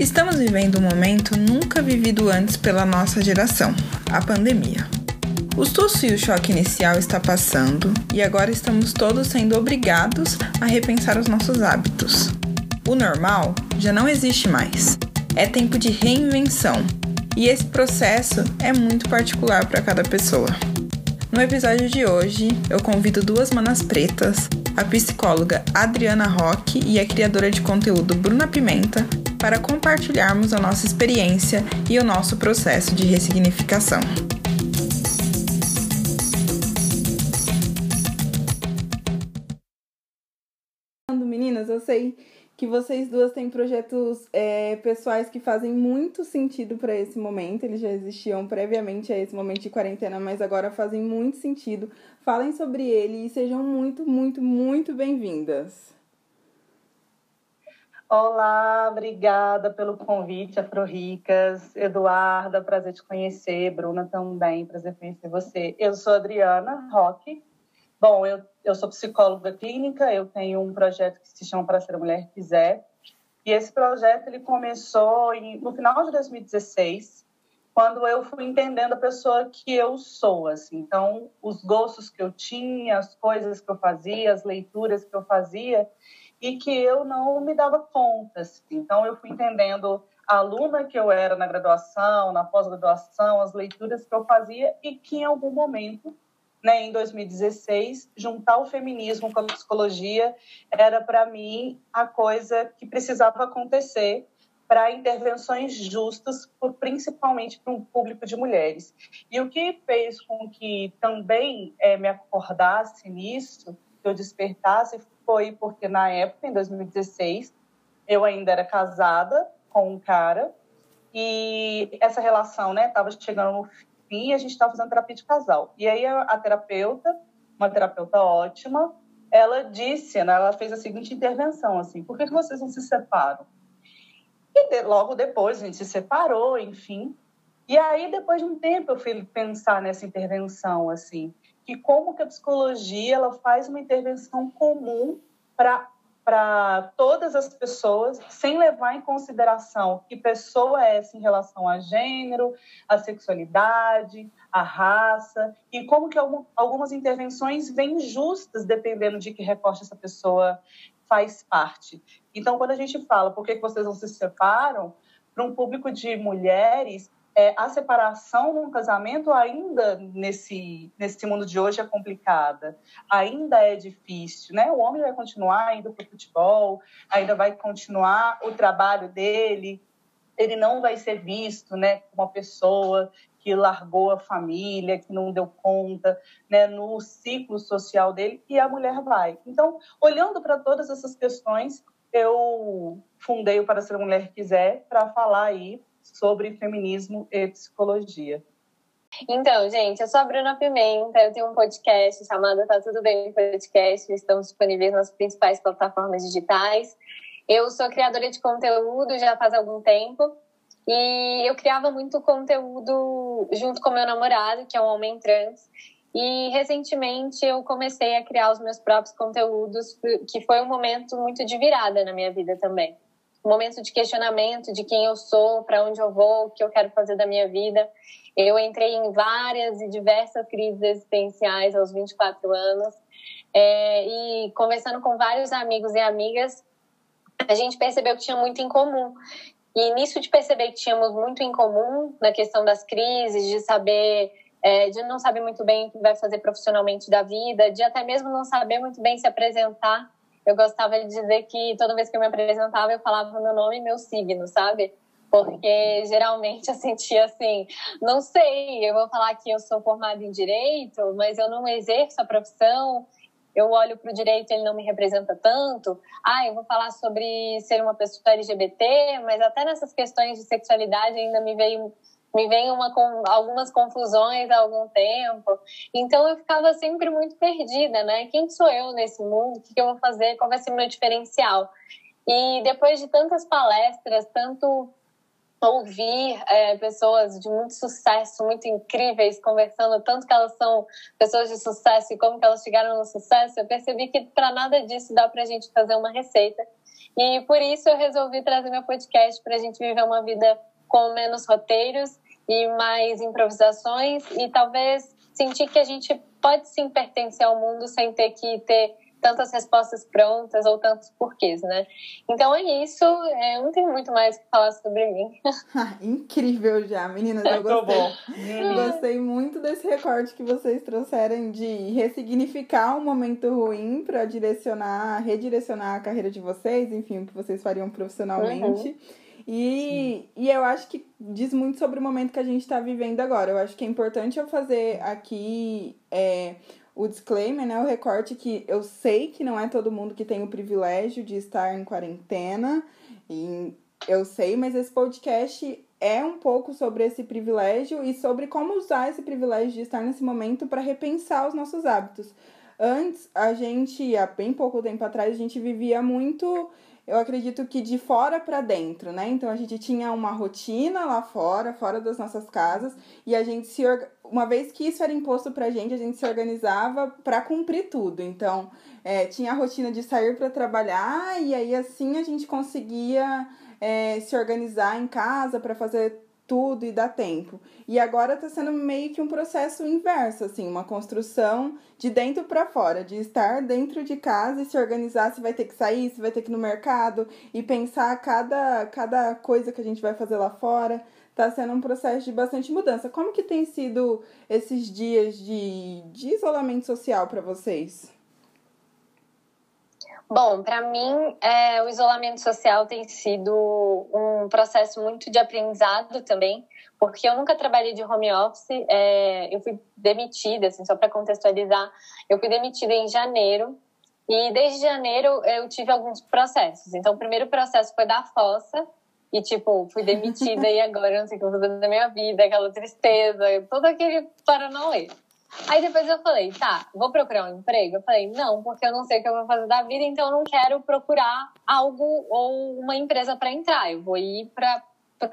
Estamos vivendo um momento nunca vivido antes pela nossa geração, a pandemia. O susto e o choque inicial está passando e agora estamos todos sendo obrigados a repensar os nossos hábitos. O normal já não existe mais. É tempo de reinvenção e esse processo é muito particular para cada pessoa. No episódio de hoje, eu convido duas manas pretas, a psicóloga Adriana Roque e a criadora de conteúdo Bruna Pimenta, para compartilharmos a nossa experiência e o nosso processo de ressignificação. Meninas, eu sei que vocês duas têm projetos é, pessoais que fazem muito sentido para esse momento. Eles já existiam previamente a esse momento de quarentena, mas agora fazem muito sentido. Falem sobre ele e sejam muito, muito, muito bem-vindas. Olá, obrigada pelo convite, Afro-Ricas. Eduarda, prazer te conhecer. Bruna também, prazer conhecer você. Eu sou Adriana Roque. Bom, eu eu sou psicóloga clínica, eu tenho um projeto que se chama Para Ser a Mulher Quiser. E esse projeto ele começou em, no final de 2016, quando eu fui entendendo a pessoa que eu sou. Assim. Então, os gostos que eu tinha, as coisas que eu fazia, as leituras que eu fazia, e que eu não me dava conta. Assim. Então, eu fui entendendo a aluna que eu era na graduação, na pós-graduação, as leituras que eu fazia, e que em algum momento né, em 2016, juntar o feminismo com a psicologia era para mim a coisa que precisava acontecer para intervenções justas, principalmente para um público de mulheres. E o que fez com que também é, me acordasse nisso, que eu despertasse, foi porque na época, em 2016, eu ainda era casada com um cara e essa relação estava né, chegando no fim e a gente estava fazendo terapia de casal. E aí a, a, terapeuta, uma terapeuta ótima, ela disse, né, ela fez a seguinte intervenção, assim, por que, que vocês não se separam? E de, logo depois a gente se separou, enfim. E aí, depois de um tempo, eu fui pensar nessa intervenção, assim, que como que a psicologia ela faz uma intervenção comum para para todas as pessoas, sem levar em consideração que pessoa é essa em relação a gênero, a sexualidade, a raça, e como que algumas intervenções vêm justas dependendo de que recorte essa pessoa faz parte. Então, quando a gente fala por que vocês não se separam, para um público de mulheres, é, a separação num casamento ainda nesse, nesse mundo de hoje é complicada, ainda é difícil, né? O homem vai continuar indo para o futebol, ainda vai continuar o trabalho dele, ele não vai ser visto, né, como uma pessoa que largou a família, que não deu conta, né, no ciclo social dele, e a mulher vai. Então, olhando para todas essas questões, eu fundei o Para Ser Mulher Quiser para falar aí sobre feminismo e psicologia. Então, gente, eu sou a Bruna Pimenta, eu tenho um podcast chamado Tá Tudo Bem Podcast, estamos disponíveis nas principais plataformas digitais. Eu sou criadora de conteúdo já faz algum tempo e eu criava muito conteúdo junto com meu namorado, que é um homem trans. E recentemente eu comecei a criar os meus próprios conteúdos, que foi um momento muito de virada na minha vida também momento de questionamento de quem eu sou, para onde eu vou, o que eu quero fazer da minha vida. Eu entrei em várias e diversas crises existenciais aos 24 anos. É, e conversando com vários amigos e amigas, a gente percebeu que tinha muito em comum. E nisso de perceber que tínhamos muito em comum na questão das crises, de saber, é, de não saber muito bem o que vai fazer profissionalmente da vida, de até mesmo não saber muito bem se apresentar eu gostava de dizer que toda vez que eu me apresentava, eu falava meu nome e meu signo, sabe? Porque geralmente eu sentia assim, não sei, eu vou falar que eu sou formada em direito, mas eu não exerço a profissão, eu olho para o direito ele não me representa tanto. Ah, eu vou falar sobre ser uma pessoa LGBT, mas até nessas questões de sexualidade ainda me veio me vem uma, algumas confusões há algum tempo. Então eu ficava sempre muito perdida, né? Quem sou eu nesse mundo? O que, eu vou fazer? Qual vai ser meu diferencial? E depois de tantas palestras, tanto ouvir é, pessoas de muito sucesso, muito incríveis, conversando tanto que elas são pessoas de sucesso e como que elas chegaram no sucesso, eu percebi que para nada disso dá para a gente fazer uma receita E por isso eu resolvi trazer meu podcast para a gente viver uma vida com menos roteiros e mais improvisações e talvez sentir que a gente pode sim pertencer ao mundo sem ter que ter tantas respostas prontas ou tantos porquês, né? Então é isso. É, eu não tenho muito mais que falar sobre mim. Incrível já, meninas. Eu gostei. gostei muito desse recorte que vocês trouxeram de ressignificar um momento ruim para direcionar, redirecionar a carreira de vocês, enfim, o que vocês fariam profissionalmente. Uhum. E, e eu acho que diz muito sobre o momento que a gente está vivendo agora. Eu acho que é importante eu fazer aqui é, o disclaimer, né, o recorte que eu sei que não é todo mundo que tem o privilégio de estar em quarentena, e eu sei, mas esse podcast é um pouco sobre esse privilégio e sobre como usar esse privilégio de estar nesse momento para repensar os nossos hábitos. Antes, a gente, há bem pouco tempo atrás, a gente vivia muito eu acredito que de fora para dentro, né? Então a gente tinha uma rotina lá fora, fora das nossas casas, e a gente se uma vez que isso era imposto pra gente, a gente se organizava para cumprir tudo. Então, é, tinha a rotina de sair para trabalhar e aí assim a gente conseguia é, se organizar em casa para fazer tudo e dá tempo. E agora está sendo meio que um processo inverso, assim, uma construção de dentro para fora, de estar dentro de casa e se organizar se vai ter que sair, se vai ter que ir no mercado e pensar cada, cada coisa que a gente vai fazer lá fora. Está sendo um processo de bastante mudança. Como que tem sido esses dias de, de isolamento social para vocês? Bom, para mim, é, o isolamento social tem sido um processo muito de aprendizado também, porque eu nunca trabalhei de home office, é, eu fui demitida, assim, só para contextualizar, eu fui demitida em janeiro, e desde janeiro eu tive alguns processos. Então, o primeiro processo foi da fossa, e tipo, fui demitida e agora eu não sei o que eu vou fazer da minha vida, aquela tristeza, todo aquele paranauê. Aí depois eu falei, tá, vou procurar um emprego? Eu falei, não, porque eu não sei o que eu vou fazer da vida, então eu não quero procurar algo ou uma empresa para entrar. Eu vou ir para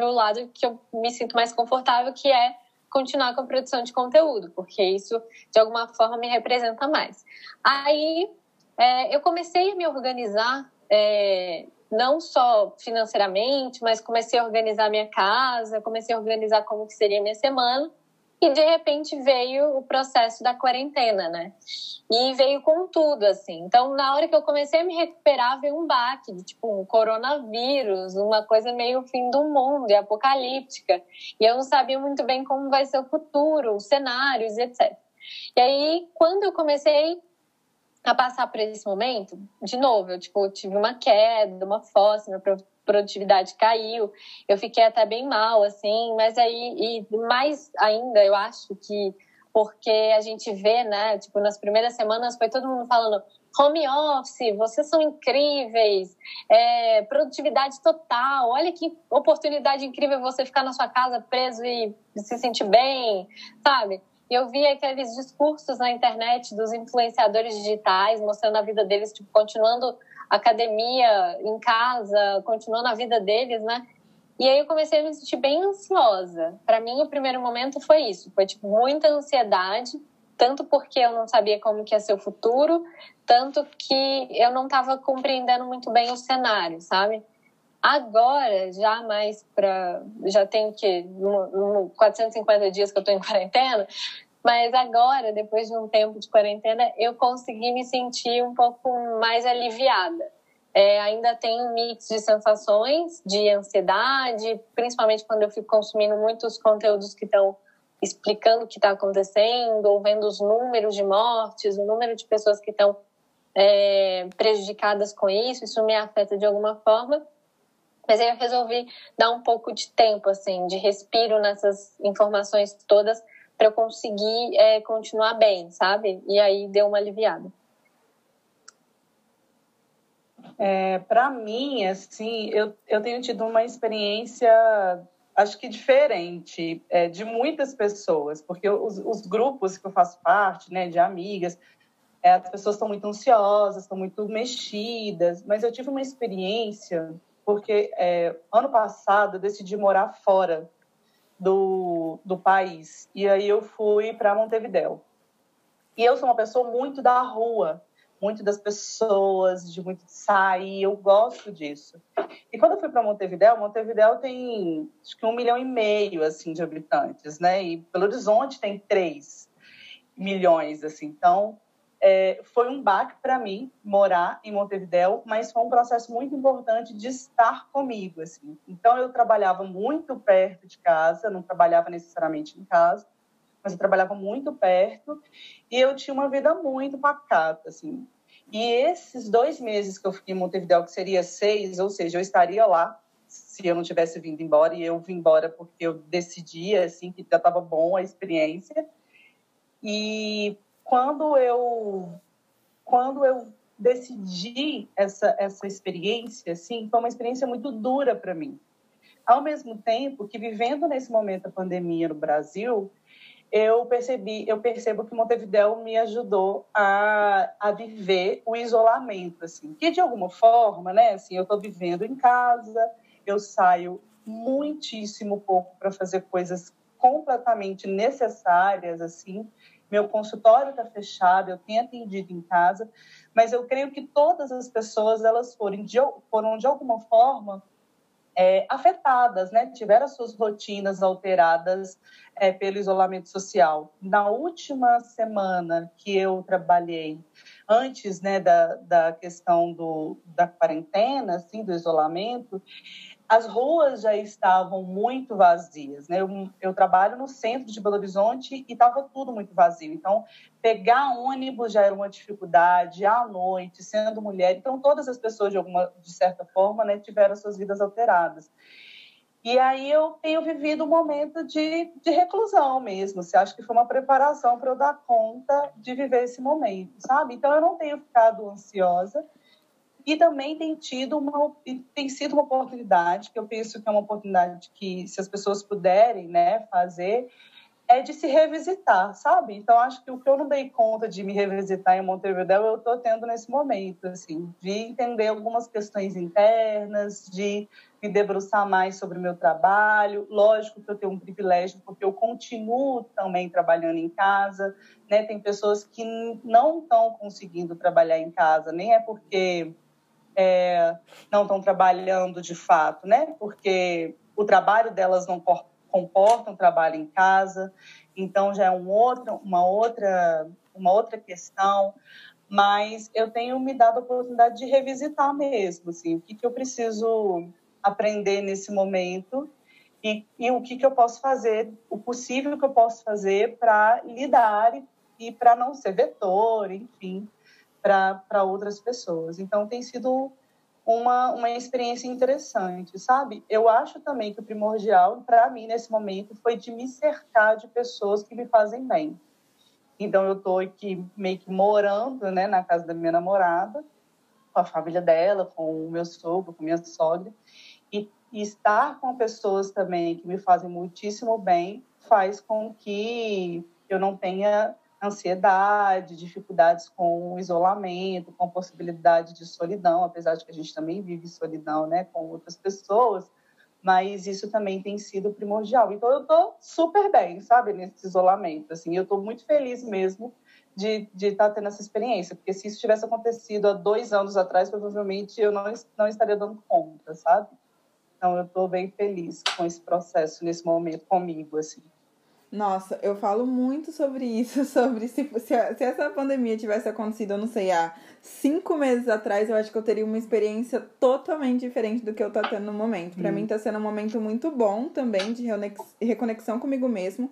o lado que eu me sinto mais confortável, que é continuar com a produção de conteúdo, porque isso de alguma forma me representa mais. Aí é, eu comecei a me organizar, é, não só financeiramente, mas comecei a organizar minha casa, comecei a organizar como que seria minha semana. E de repente veio o processo da quarentena, né? E veio com tudo, assim. Então, na hora que eu comecei a me recuperar, veio um baque, de, tipo, um coronavírus, uma coisa meio fim do mundo, apocalíptica. E eu não sabia muito bem como vai ser o futuro, os cenários, etc. E aí, quando eu comecei a passar por esse momento, de novo, eu, tipo, tive uma queda, uma fossa, meu produtividade caiu, eu fiquei até bem mal, assim, mas aí, e mais ainda, eu acho que porque a gente vê, né, tipo, nas primeiras semanas foi todo mundo falando home office, vocês são incríveis, é, produtividade total, olha que oportunidade incrível você ficar na sua casa preso e se sentir bem, sabe? E eu vi aqueles discursos na internet dos influenciadores digitais mostrando a vida deles, tipo, continuando academia, em casa, continuando a vida deles, né? E aí eu comecei a me sentir bem ansiosa. Para mim, o primeiro momento foi isso, foi tipo muita ansiedade, tanto porque eu não sabia como que ia ser o futuro, tanto que eu não estava compreendendo muito bem o cenário, sabe? Agora, já mais para. Já tenho que. No 450 dias que eu estou em quarentena, mas agora, depois de um tempo de quarentena, eu consegui me sentir um pouco mais aliviada. É, ainda tem um mix de sensações, de ansiedade, principalmente quando eu fico consumindo muitos conteúdos que estão explicando o que está acontecendo, ou vendo os números de mortes, o número de pessoas que estão é, prejudicadas com isso, isso me afeta de alguma forma. Mas aí eu resolvi dar um pouco de tempo, assim, de respiro nessas informações todas para eu conseguir é, continuar bem, sabe? E aí deu uma aliviada. É, para mim, assim, eu, eu tenho tido uma experiência, acho que diferente, é, de muitas pessoas, porque os, os, grupos que eu faço parte, né, de amigas, é, as pessoas estão muito ansiosas, estão muito mexidas, mas eu tive uma experiência, porque é, ano passado eu decidi morar fora do, do país. E aí eu fui para Montevidéu. E eu sou uma pessoa muito da rua. muito das pessoas, de muito sair, eu gosto disso. E quando eu fui para Montevidéu, Montevidéu tem acho que um milhão e meio assim de habitantes, né? E Belo Horizonte tem três milhões, assim. Então é, foi um baque para mim morar em Montevidéu, mas foi um processo muito importante de estar comigo, assim. Então eu trabalhava muito perto de casa, não trabalhava necessariamente em casa, mas eu trabalhava muito perto e eu tinha uma vida muito pacata, assim. E esses dois meses que eu fiquei em Montevidéu, que seria seis, ou seja, eu estaria lá se eu não tivesse vindo embora e eu vim embora porque eu decidi, assim, que já estava bom a experiência. E quando eu quando eu decidi essa essa experiência, assim, foi uma experiência muito dura para mim. Ao mesmo tempo que vivendo nesse momento da pandemia no Brasil, eu percebi, eu percebo que Montevidéu me ajudou a, a viver o isolamento, assim, que de alguma forma, né, assim, eu estou vivendo em casa, eu saio muitíssimo pouco para fazer coisas completamente necessárias, assim, meu consultório está fechado, eu tenho atendido em casa, mas eu creio que todas as pessoas elas foram de, foram de alguma forma é, afetadas, né? Tiveram as suas rotinas alteradas é, pelo isolamento social. Na última semana que eu trabalhei, antes né, da, da questão do, da quarentena, assim, do isolamento, as ruas já estavam muito vazias. Né? Eu, eu trabalho no centro de Belo Horizonte e estava tudo muito vazio. Então, pegar ônibus já era uma dificuldade, à noite, sendo mulher. Então, todas as pessoas, de, alguma, de certa forma, né, tiveram suas vidas alteradas. E aí eu tenho vivido um momento de, de reclusão mesmo. Você acha que foi uma preparação para eu dar conta de viver esse momento, sabe? Então, eu não tenho ficado ansiosa e também tem tido uma tem sido uma oportunidade que eu penso que é uma oportunidade que se as pessoas puderem né fazer é de se revisitar sabe? Então acho que o que eu não dei conta de me revisitar em Montevideo eu estou tendo nesse momento assim de entender algumas questões internas de me debruçar mais sobre o meu trabalho. Lógico que eu tenho um privilégio porque eu continuo também trabalhando em casa né? Tem pessoas que não estão conseguindo trabalhar em casa nem é porque é, não estão trabalhando de fato, né? Porque o trabalho delas não comporta um trabalho em casa, então já é um outro, uma outra, uma outra questão. Mas eu tenho me dado a oportunidade de revisitar mesmo, assim, o que, que eu preciso aprender nesse momento e, e o que, que eu posso fazer, o possível que eu posso fazer para lidar e, e para não ser vetor, enfim, para outras pessoas. Então, tem sido uma, uma experiência interessante, sabe? Eu acho também que o primordial para mim nesse momento foi de me cercar de pessoas que me fazem bem. Então, eu estou aqui meio que morando né, na casa da minha namorada, com a família dela, com o meu sogro, com minha sogra, e, e estar com pessoas também que me fazem muitíssimo bem faz com que eu não tenha ansiedade, dificuldades com o isolamento, com possibilidade de solidão, apesar de que a gente também vive solidão, né, com outras pessoas, mas isso também tem sido primordial. Então eu estou super bem, sabe, nesse isolamento, assim, eu estou muito feliz mesmo de, estar tá tendo essa experiência, porque se isso tivesse acontecido há dois anos atrás, provavelmente eu não, não estaria dando conta, sabe? Então eu estou bem feliz com esse processo nesse momento comigo, assim. Nossa, eu falo muito sobre isso, sobre se, se, se, essa pandemia tivesse acontecido, eu não sei, há cinco meses atrás, eu acho que eu teria uma experiência totalmente diferente do que eu tô tendo no momento. Para hum. mim tá sendo um momento muito bom também de reconexão comigo mesmo.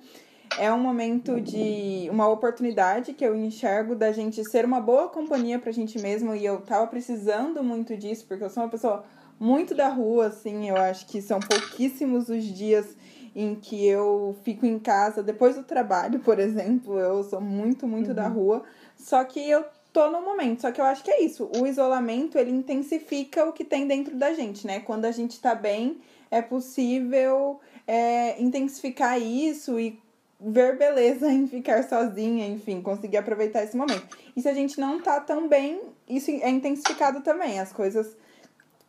É um momento de uma oportunidade que eu enxergo da gente ser uma boa companhia pra gente mesmo e eu tava precisando muito disso, porque eu sou uma pessoa muito da rua, assim, eu acho que são pouquíssimos os dias em que eu fico em casa depois do trabalho, por exemplo. Eu sou muito, muito uhum. da rua. Só que eu tô no momento. Só que eu acho que é isso. O isolamento, ele intensifica o que tem dentro da gente, né? Quando a gente tá bem, é possível é, intensificar isso e ver beleza em ficar sozinha, enfim, conseguir aproveitar esse momento. E se a gente não tá tão bem, isso é intensificado também. As coisas,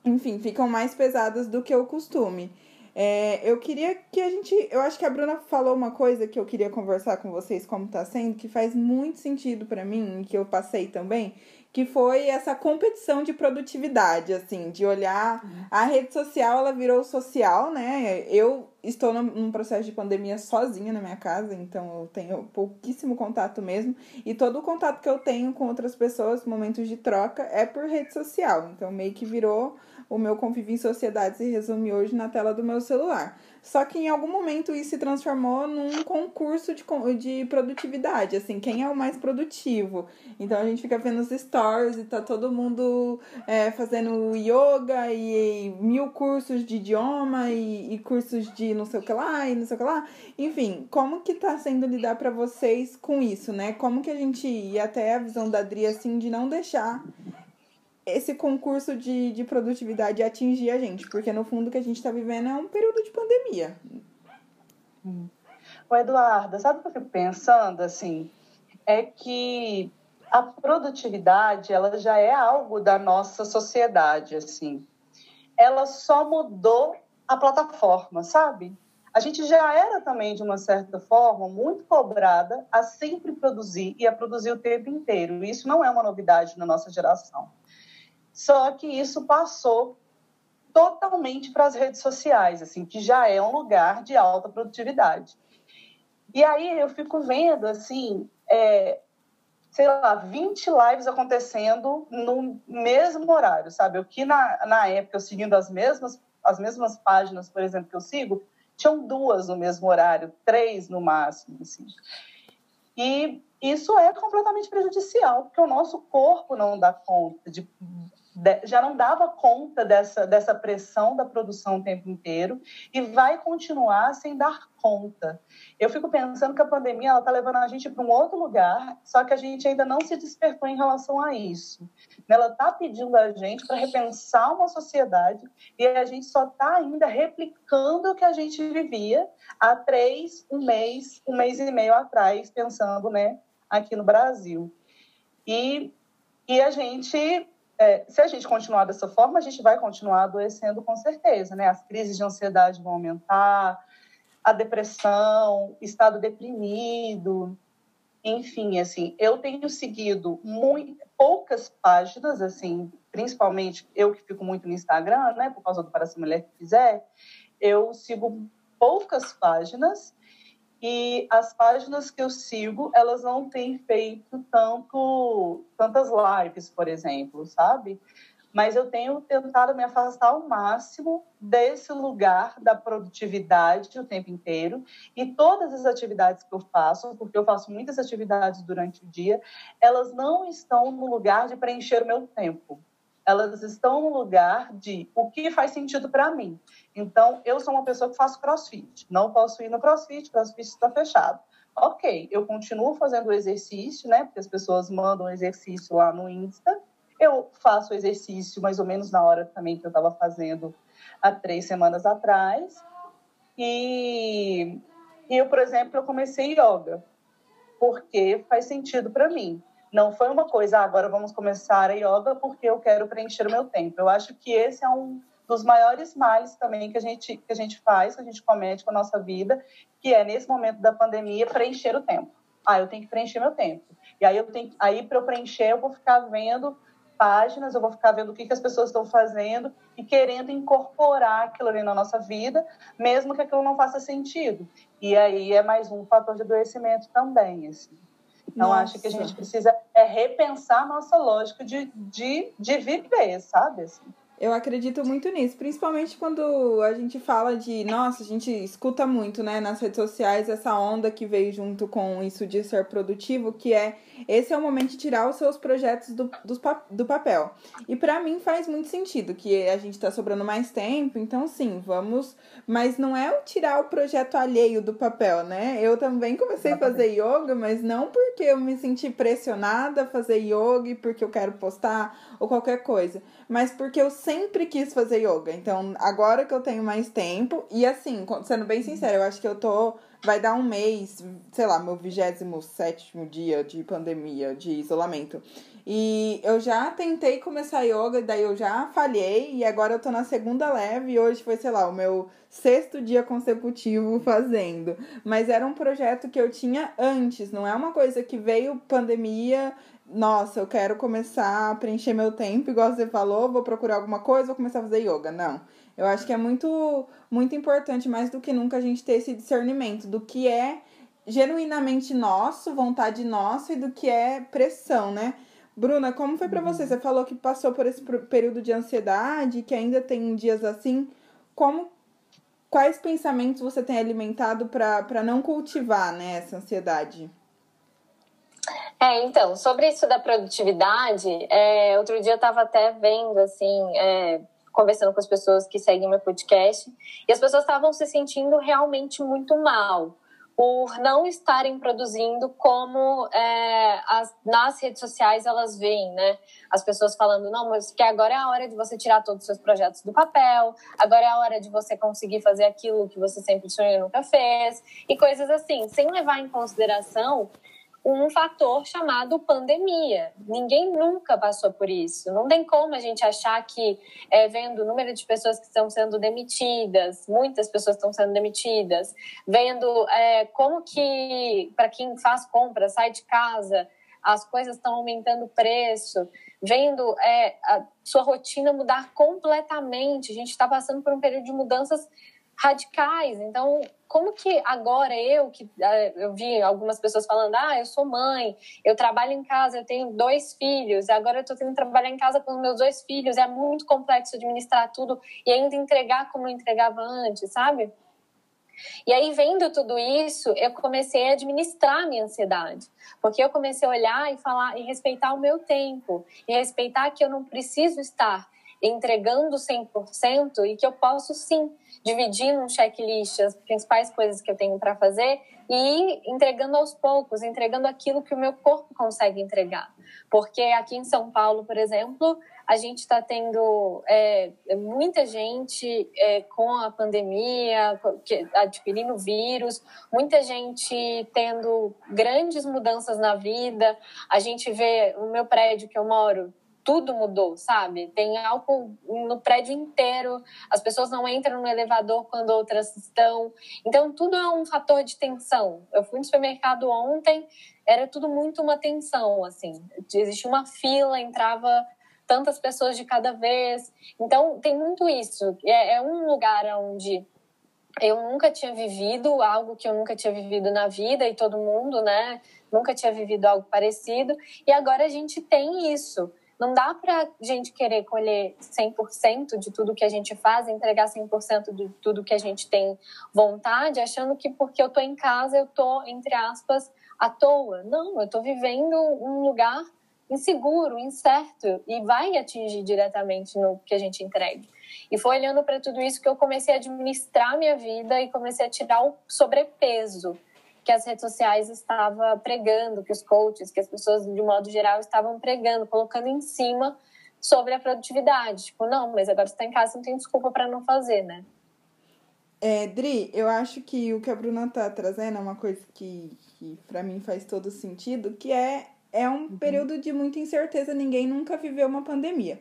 enfim, ficam mais pesadas do que o costume. É, eu queria que a gente. Eu acho que a Bruna falou uma coisa que eu queria conversar com vocês, como tá sendo, que faz muito sentido para mim, que eu passei também, que foi essa competição de produtividade, assim, de olhar a rede social, ela virou social, né? Eu estou num processo de pandemia sozinha na minha casa, então eu tenho pouquíssimo contato mesmo, e todo o contato que eu tenho com outras pessoas, momentos de troca, é por rede social. Então meio que virou o meu convívio em sociedade se resume hoje na tela do meu celular. Só que em algum momento isso se transformou num concurso de, de produtividade, assim, quem é o mais produtivo. Então a gente fica vendo os stories e tá todo mundo é, fazendo yoga e, e, mil cursos de idioma e, e, cursos de não sei o que lá e não sei o que lá. Enfim, como que tá sendo lidar para vocês com isso, né? Como que a gente, e até a visão da Adri, assim, de não deixar esse concurso de, de produtividade atingir a gente, porque no fundo o que a gente está vivendo é um período de pandemia. O Eduardo, sabe o que eu fico pensando assim? É que a produtividade ela já é algo da nossa sociedade, assim. Ela só mudou a plataforma, sabe? A gente já era também, de uma certa forma, muito cobrada a sempre produzir e a produzir o tempo inteiro. Isso não é uma novidade na nossa geração. Só que isso passou totalmente para as redes sociais, assim, que já é um lugar de alta produtividade. E aí eu fico vendo, assim, é, sei lá, 20 lives acontecendo no mesmo horário, sabe? O que na, na época, eu seguindo as mesmas, as mesmas páginas, por exemplo, que eu sigo, tinham duas no mesmo horário, três no máximo, assim. E isso é completamente prejudicial, porque o nosso corpo não dá conta de já não dava conta dessa, dessa pressão da produção o tempo inteiro e vai continuar sem dar conta. Eu fico pensando que a pandemia está levando a gente para um outro lugar, só que a gente ainda não se despertou em relação a isso. Ela está pedindo a gente para repensar uma sociedade e a gente só está ainda replicando o que a gente vivia há três, um mês, um mês e meio atrás, pensando né, aqui no Brasil. E, e a gente é, se a gente continuar dessa forma, a gente vai continuar adoecendo com certeza, né? As crises de ansiedade vão aumentar, a depressão, estado deprimido, enfim, assim, eu tenho seguido muito, poucas páginas, assim, principalmente eu que fico muito no Instagram, né, por causa do Para Se Mulher Que Quiser, eu sigo poucas páginas e as páginas que eu sigo, elas não têm feito tanto tantas lives, por exemplo, sabe? Mas eu tenho tentado me afastar ao máximo desse lugar da produtividade o tempo inteiro e todas as atividades que eu faço, porque eu faço muitas atividades durante o dia, elas não estão no lugar de preencher o meu tempo elas estão no lugar de o que faz sentido para mim. Então, eu sou uma pessoa que faço crossfit. Não posso ir no crossfit, crossfit está fechado. Ok, eu continuo fazendo o exercício, né? Porque as pessoas mandam exercício lá no Insta. Eu faço o exercício mais ou menos na hora também que eu estava fazendo há três semanas atrás. E, eu, por exemplo, eu comecei yoga, porque faz sentido para mim. Não foi uma coisa, ah, agora vamos começar a yoga porque eu quero preencher o meu tempo. Eu acho que esse é um dos maiores males também que a gente que a gente faz, que a gente comete com a nossa vida, que é nesse momento da pandemia preencher o tempo. Ah, eu tenho que preencher meu tempo. E aí eu tenho aí para eu preencher eu vou ficar vendo páginas, eu vou ficar vendo o que, que as pessoas estão fazendo e querendo incorporar aquilo ali na nossa vida, mesmo que aquilo não faça sentido. E aí é mais um fator de adoecimento também, assim. Então, Nossa. acho que a gente precisa é repensar a nossa lógica de, de, de viver, sabe? Assim. Eu acredito muito nisso, principalmente quando a gente fala de. Nossa, a gente escuta muito, né, nas redes sociais, essa onda que veio junto com isso de ser produtivo, que é esse é o momento de tirar os seus projetos do, do, do papel. E para mim faz muito sentido, que a gente tá sobrando mais tempo, então sim, vamos. Mas não é o tirar o projeto alheio do papel, né? Eu também comecei a fazer yoga, mas não porque eu me senti pressionada a fazer yoga e porque eu quero postar ou qualquer coisa, mas porque eu sempre quis fazer yoga. Então, agora que eu tenho mais tempo, e assim, sendo bem sincera, eu acho que eu tô. Vai dar um mês, sei lá, meu 27 dia de pandemia, de isolamento. E eu já tentei começar yoga, daí eu já falhei, e agora eu tô na segunda leve, e hoje foi, sei lá, o meu sexto dia consecutivo fazendo. Mas era um projeto que eu tinha antes, não é uma coisa que veio pandemia nossa, eu quero começar a preencher meu tempo, igual você falou, vou procurar alguma coisa, vou começar a fazer yoga. Não. Eu acho que é muito, muito importante, mais do que nunca, a gente ter esse discernimento do que é genuinamente nosso, vontade nossa e do que é pressão, né? Bruna, como foi para você? Uhum. Você falou que passou por esse período de ansiedade, que ainda tem dias assim. Como quais pensamentos você tem alimentado para não cultivar né, essa ansiedade? É, então, sobre isso da produtividade, é, outro dia eu estava até vendo, assim, é, conversando com as pessoas que seguem meu podcast, e as pessoas estavam se sentindo realmente muito mal por não estarem produzindo como é, as, nas redes sociais elas veem, né? As pessoas falando, não, mas que agora é a hora de você tirar todos os seus projetos do papel, agora é a hora de você conseguir fazer aquilo que você sempre sonhou e nunca fez, e coisas assim, sem levar em consideração um fator chamado pandemia. Ninguém nunca passou por isso. Não tem como a gente achar que, é, vendo o número de pessoas que estão sendo demitidas, muitas pessoas estão sendo demitidas, vendo é, como que, para quem faz compra, sai de casa, as coisas estão aumentando o preço, vendo é, a sua rotina mudar completamente. A gente está passando por um período de mudanças radicais. Então, como que agora eu, que ah, eu vi algumas pessoas falando, ah, eu sou mãe, eu trabalho em casa, eu tenho dois filhos, agora eu estou tendo que trabalhar em casa com os meus dois filhos, é muito complexo administrar tudo e ainda entregar como eu entregava antes, sabe? E aí, vendo tudo isso, eu comecei a administrar minha ansiedade. Porque eu comecei a olhar e falar e respeitar o meu tempo. E respeitar que eu não preciso estar entregando 100% e que eu posso sim dividir num checklist as principais coisas que eu tenho para fazer e entregando aos poucos, entregando aquilo que o meu corpo consegue entregar. Porque aqui em São Paulo, por exemplo, a gente está tendo é, muita gente é, com a pandemia, adquirindo vírus, muita gente tendo grandes mudanças na vida. A gente vê o meu prédio que eu moro tudo mudou, sabe? Tem álcool no prédio inteiro, as pessoas não entram no elevador quando outras estão. Então, tudo é um fator de tensão. Eu fui no supermercado ontem, era tudo muito uma tensão, assim. Existia uma fila, entrava tantas pessoas de cada vez. Então, tem muito isso. É, é um lugar onde eu nunca tinha vivido algo que eu nunca tinha vivido na vida e todo mundo, né? Nunca tinha vivido algo parecido. E agora a gente tem isso. Não dá para gente querer colher 100% de tudo que a gente faz, entregar 100% de tudo que a gente tem vontade, achando que porque eu tô em casa eu tô, entre aspas, à toa. Não, eu tô vivendo um lugar inseguro, incerto e vai atingir diretamente no que a gente entregue. E foi olhando para tudo isso que eu comecei a administrar minha vida e comecei a tirar o sobrepeso que as redes sociais estavam pregando, que os coaches, que as pessoas de modo geral estavam pregando, colocando em cima sobre a produtividade. Tipo, não, mas agora você está em casa, não tem desculpa para não fazer, né? É, Dri, eu acho que o que a Bruna tá trazendo é uma coisa que, que para mim faz todo sentido, que é, é um uhum. período de muita incerteza, ninguém nunca viveu uma pandemia.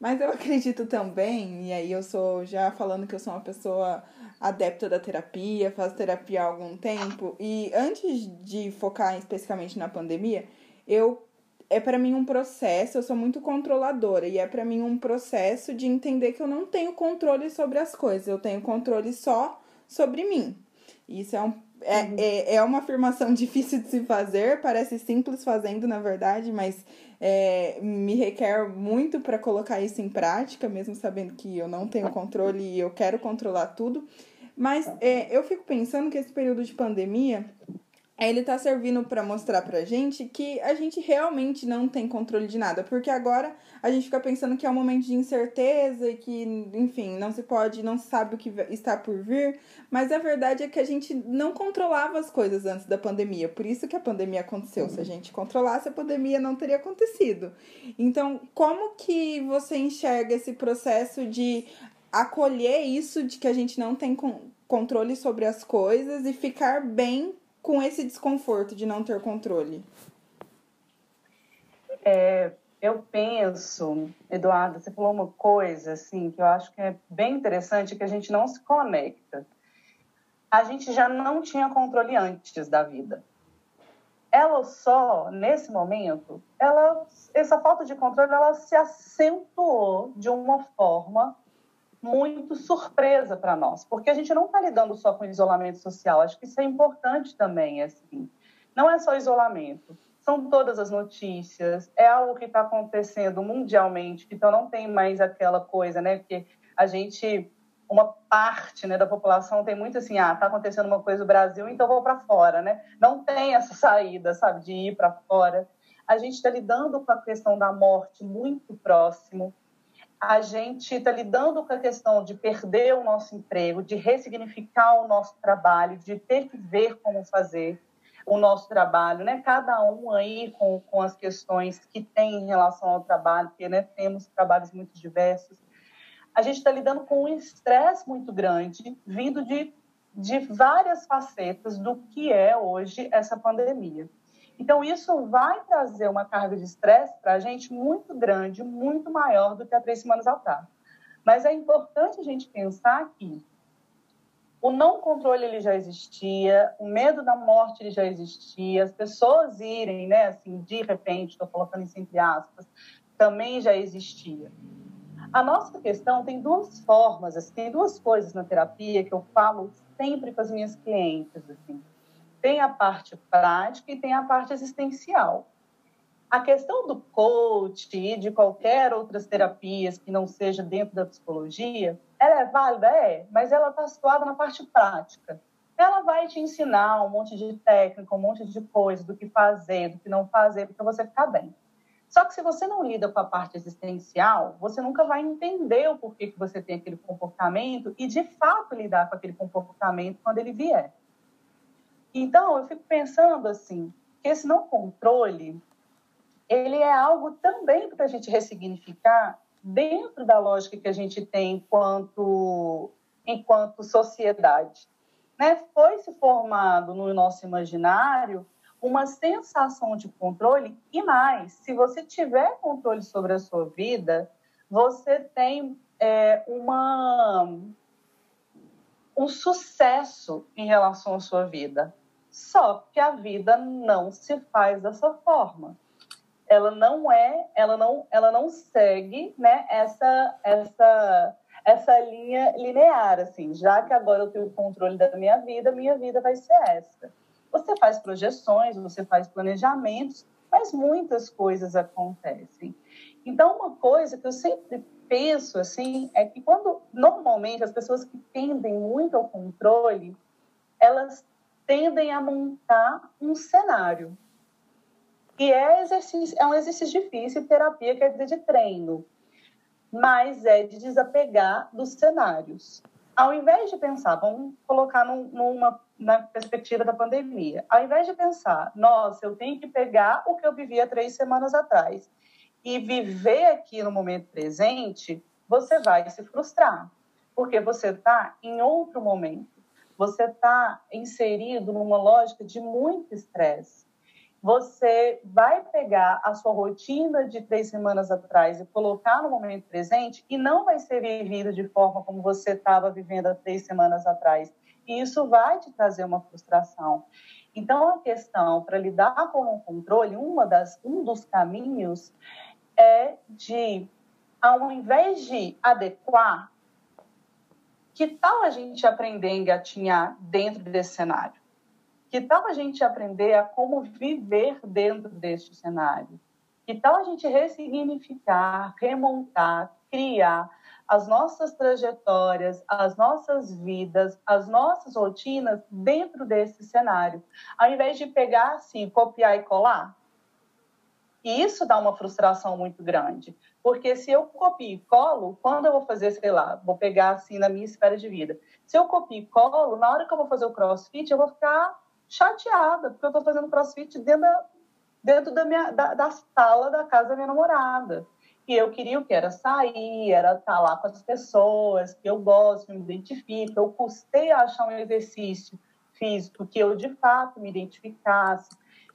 Mas eu acredito também, e aí eu sou já falando que eu sou uma pessoa adepta da terapia, faço terapia há algum tempo. E antes de focar especificamente na pandemia, eu é para mim um processo, eu sou muito controladora e é para mim um processo de entender que eu não tenho controle sobre as coisas, eu tenho controle só sobre mim. Isso é, um, é, uhum. é, é uma afirmação difícil de se fazer, parece simples fazendo, na verdade, mas é, me requer muito para colocar isso em prática, mesmo sabendo que eu não tenho controle e eu quero controlar tudo. Mas é, eu fico pensando que esse período de pandemia ele tá servindo para mostrar pra gente que a gente realmente não tem controle de nada, porque agora a gente fica pensando que é um momento de incerteza e que, enfim, não se pode, não se sabe o que está por vir, mas a verdade é que a gente não controlava as coisas antes da pandemia, por isso que a pandemia aconteceu. Se a gente controlasse, a pandemia não teria acontecido. Então, como que você enxerga esse processo de acolher isso de que a gente não tem controle sobre as coisas e ficar bem com esse desconforto de não ter controle? É, eu penso, Eduardo, você falou uma coisa assim que eu acho que é bem interessante que a gente não se conecta. A gente já não tinha controle antes da vida. ela só, nesse momento, ela, essa falta de controle, ela se acentuou de uma forma muito surpresa para nós, porque a gente não está lidando só com isolamento social, acho que isso é importante também, assim. Não é só isolamento, são todas as notícias, é algo que está acontecendo mundialmente, então não tem mais aquela coisa, né, que a gente uma parte né, da população tem muito assim, ah, tá acontecendo uma coisa no Brasil, então vou para fora, né? Não tem essa saída, sabe, de ir para fora. A gente está lidando com a questão da morte muito próximo. A gente está lidando com a questão de perder o nosso emprego, de ressignificar o nosso trabalho, de ter que ver como fazer o nosso trabalho, né? Cada um aí com, com as questões que tem em relação ao trabalho, porque né, temos trabalhos muito diversos a gente está lidando com um estresse muito grande, vindo de, de várias facetas do que é hoje essa pandemia. Então, isso vai trazer uma carga de estresse para a gente muito grande, muito maior do que há três semanas atrás. Mas é importante a gente pensar que o não controle ele já existia, o medo da morte ele já existia, as pessoas irem, né, assim, de repente, estou colocando isso entre aspas, também já existia. A nossa questão tem duas formas, assim, tem duas coisas na terapia que eu falo sempre para as minhas clientes. Assim. Tem a parte prática e tem a parte existencial. A questão do coach e de qualquer outras terapias que não seja dentro da psicologia, ela é válida? É, mas ela está situada na parte prática. Ela vai te ensinar um monte de técnica, um monte de coisa, do que fazer, do que não fazer, para você ficar bem. Só que se você não lida com a parte existencial, você nunca vai entender o porquê que você tem aquele comportamento e, de fato, lidar com aquele comportamento quando ele vier. Então, eu fico pensando assim, que esse não controle, ele é algo também para a gente ressignificar dentro da lógica que a gente tem enquanto, enquanto sociedade. Né? Foi se formado no nosso imaginário uma sensação de controle e mais, se você tiver controle sobre a sua vida, você tem é, uma um sucesso em relação à sua vida. Só que a vida não se faz dessa forma. Ela não é, ela não, ela não segue, né, essa essa essa linha linear assim, já que agora eu tenho o controle da minha vida, minha vida vai ser essa. Você faz projeções, você faz planejamentos, mas muitas coisas acontecem. Então, uma coisa que eu sempre penso assim é que quando normalmente as pessoas que tendem muito ao controle, elas tendem a montar um cenário. E é, exercício, é um exercício difícil, terapia quer dizer de treino, mas é de desapegar dos cenários. Ao invés de pensar, vamos colocar num, numa na perspectiva da pandemia. Ao invés de pensar, nossa, eu tenho que pegar o que eu vivia três semanas atrás e viver aqui no momento presente, você vai se frustrar, porque você está em outro momento. Você está inserido numa lógica de muito estresse. Você vai pegar a sua rotina de três semanas atrás e colocar no momento presente e não vai ser vivido de forma como você estava vivendo há três semanas atrás e isso vai te trazer uma frustração. Então, a questão para lidar com o controle, uma das, um dos caminhos é de, ao invés de adequar, que tal a gente aprender a engatinhar dentro desse cenário? Que tal a gente aprender a como viver dentro deste cenário? Que tal a gente ressignificar, remontar, criar as nossas trajetórias, as nossas vidas, as nossas rotinas dentro desse cenário, ao invés de pegar assim, copiar e colar. E isso dá uma frustração muito grande, porque se eu copio e colo, quando eu vou fazer, sei lá, vou pegar assim na minha esfera de vida, se eu copio e colo, na hora que eu vou fazer o crossfit, eu vou ficar chateada, porque eu estou fazendo crossfit dentro da, dentro da, minha, da, da sala da casa da minha namorada que eu queria o que era sair, era estar lá com as pessoas que eu gosto, me identifico. Eu custei a achar um exercício físico que eu de fato me identificasse.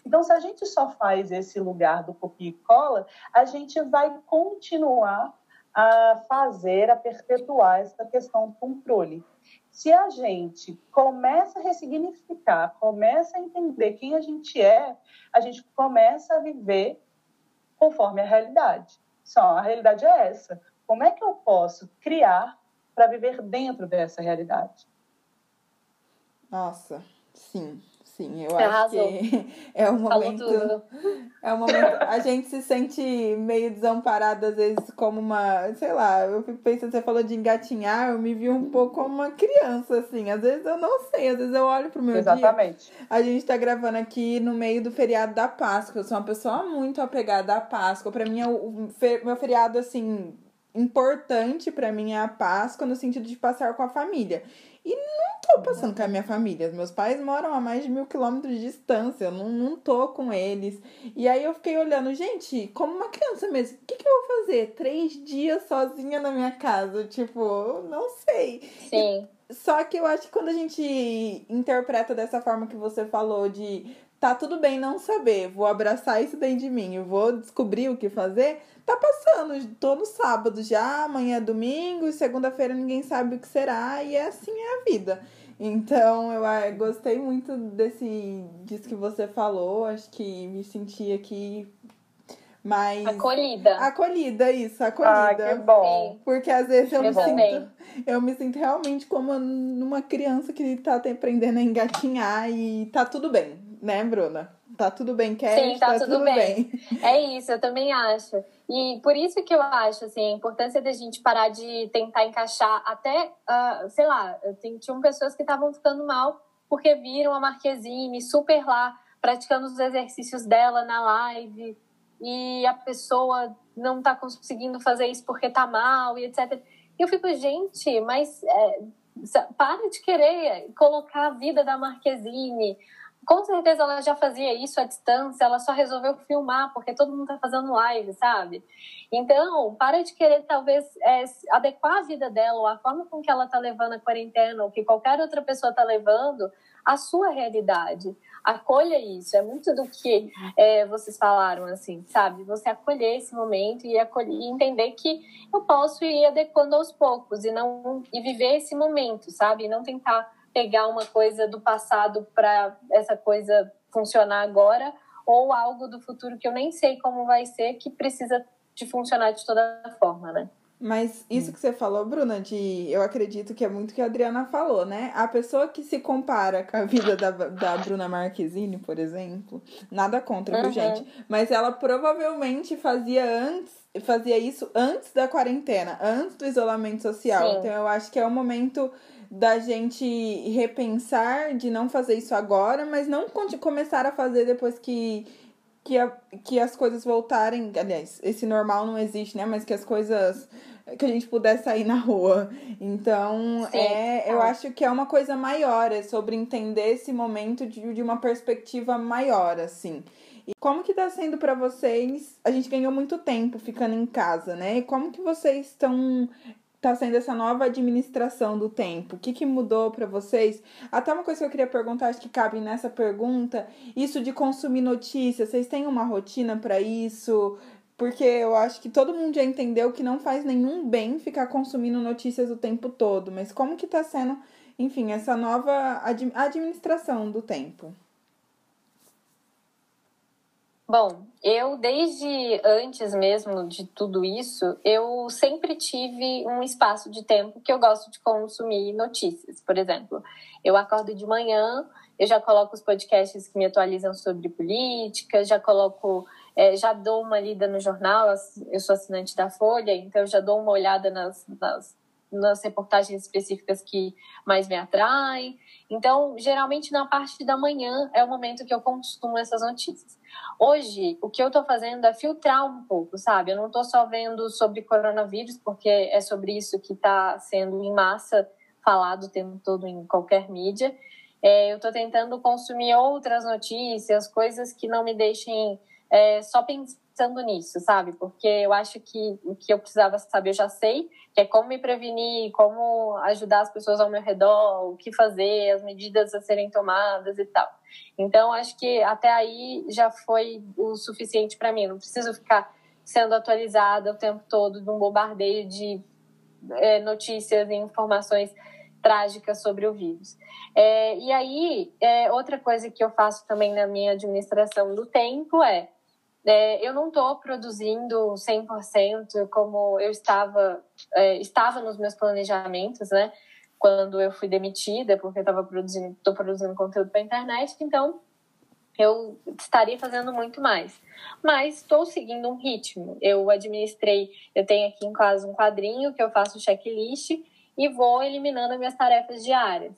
Então, se a gente só faz esse lugar do copia e cola, a gente vai continuar a fazer, a perpetuar essa questão do controle. Se a gente começa a ressignificar, começa a entender quem a gente é, a gente começa a viver conforme a realidade. Só a realidade é essa. Como é que eu posso criar para viver dentro dessa realidade? Nossa, sim. Sim, eu Você acho arrasou. que é um momento. É um momento. A gente se sente meio desamparado, às vezes, como uma. Sei lá, eu fico pensando, você falou de engatinhar, eu me vi um pouco como uma criança, assim. Às vezes eu não sei, às vezes eu olho pro meu Exatamente. dia. A gente tá gravando aqui no meio do feriado da Páscoa. Eu sou uma pessoa muito apegada à Páscoa. Pra mim, é o meu feriado, assim, importante para mim é a Páscoa no sentido de passar com a família. E não tô passando com a minha família. Meus pais moram a mais de mil quilômetros de distância. Eu não, não tô com eles. E aí eu fiquei olhando, gente, como uma criança mesmo, o que, que eu vou fazer? Três dias sozinha na minha casa? Tipo, não sei. Sim. Só que eu acho que quando a gente interpreta dessa forma que você falou, de tá tudo bem não saber, vou abraçar isso dentro de mim, eu vou descobrir o que fazer, tá passando. Tô no sábado já, amanhã é domingo, e segunda-feira ninguém sabe o que será, e é assim é a vida. Então eu ah, gostei muito desse disso que você falou, acho que me senti aqui mais. Acolhida. Acolhida, isso, acolhida. Ah, que bom. Porque às vezes eu, eu me sinto. Eu me sinto realmente como uma criança que tá aprendendo a engatinhar e tá tudo bem, né, Bruna? Tá tudo bem, quer? Sim, tá, tá tudo, tudo bem. bem. É isso, eu também acho. E por isso que eu acho, assim, a importância da gente parar de tentar encaixar até, uh, sei lá, tinham pessoas que estavam ficando mal porque viram a Marquezine super lá, praticando os exercícios dela na live, e a pessoa não tá conseguindo fazer isso porque tá mal, e etc. E eu fico, gente, mas é, para de querer colocar a vida da Marquezine, com certeza ela já fazia isso à distância, ela só resolveu filmar, porque todo mundo tá fazendo live, sabe? Então, para de querer, talvez, é, adequar a vida dela, ou a forma com que ela tá levando a quarentena, ou que qualquer outra pessoa tá levando, à sua realidade. Acolha isso, é muito do que é, vocês falaram, assim, sabe? Você acolher esse momento e, acolher, e entender que eu posso ir adequando aos poucos e não e viver esse momento, sabe? E não tentar pegar uma coisa do passado para essa coisa funcionar agora ou algo do futuro que eu nem sei como vai ser que precisa de funcionar de toda forma, né? Mas isso que você falou, Bruna, de eu acredito que é muito o que a Adriana falou, né? A pessoa que se compara com a vida da, da Bruna Marquezine, por exemplo, nada contra, viu, uhum. gente? Mas ela provavelmente fazia antes, fazia isso antes da quarentena, antes do isolamento social. Sim. Então eu acho que é o momento da gente repensar de não fazer isso agora, mas não começar a fazer depois que, que, a, que as coisas voltarem. Aliás, esse normal não existe, né? Mas que as coisas. que a gente pudesse sair na rua. Então, Sim, é, eu acho que é uma coisa maior, é sobre entender esse momento de, de uma perspectiva maior, assim. E como que tá sendo para vocês? A gente ganhou muito tempo ficando em casa, né? E como que vocês estão está sendo essa nova administração do tempo? O que, que mudou para vocês? Até uma coisa que eu queria perguntar, acho que cabe nessa pergunta, isso de consumir notícias, vocês têm uma rotina para isso? Porque eu acho que todo mundo já entendeu que não faz nenhum bem ficar consumindo notícias o tempo todo, mas como que está sendo, enfim, essa nova administração do tempo? Bom, eu desde antes mesmo de tudo isso, eu sempre tive um espaço de tempo que eu gosto de consumir notícias. Por exemplo, eu acordo de manhã, eu já coloco os podcasts que me atualizam sobre política, já coloco, é, já dou uma lida no jornal, eu sou assinante da Folha, então eu já dou uma olhada nas, nas, nas reportagens específicas que mais me atraem. Então, geralmente na parte da manhã é o momento que eu consumo essas notícias. Hoje, o que eu estou fazendo é filtrar um pouco, sabe? Eu não estou só vendo sobre coronavírus, porque é sobre isso que está sendo em massa falado o tempo todo em qualquer mídia. É, eu estou tentando consumir outras notícias, coisas que não me deixem é, só pensando nisso, sabe? Porque eu acho que o que eu precisava saber eu já sei, que é como me prevenir, como ajudar as pessoas ao meu redor, o que fazer, as medidas a serem tomadas e tal. Então, acho que até aí já foi o suficiente para mim. Não preciso ficar sendo atualizada o tempo todo de um bombardeio de é, notícias e informações trágica sobre o vírus. É, e aí, é, outra coisa que eu faço também na minha administração do tempo é, é eu não estou produzindo 100% como eu estava, é, estava nos meus planejamentos, né? Quando eu fui demitida, porque eu estava produzindo, estou produzindo conteúdo para a internet, então eu estaria fazendo muito mais. Mas estou seguindo um ritmo. Eu administrei, eu tenho aqui em casa um quadrinho que eu faço checklist e vou eliminando minhas tarefas diárias.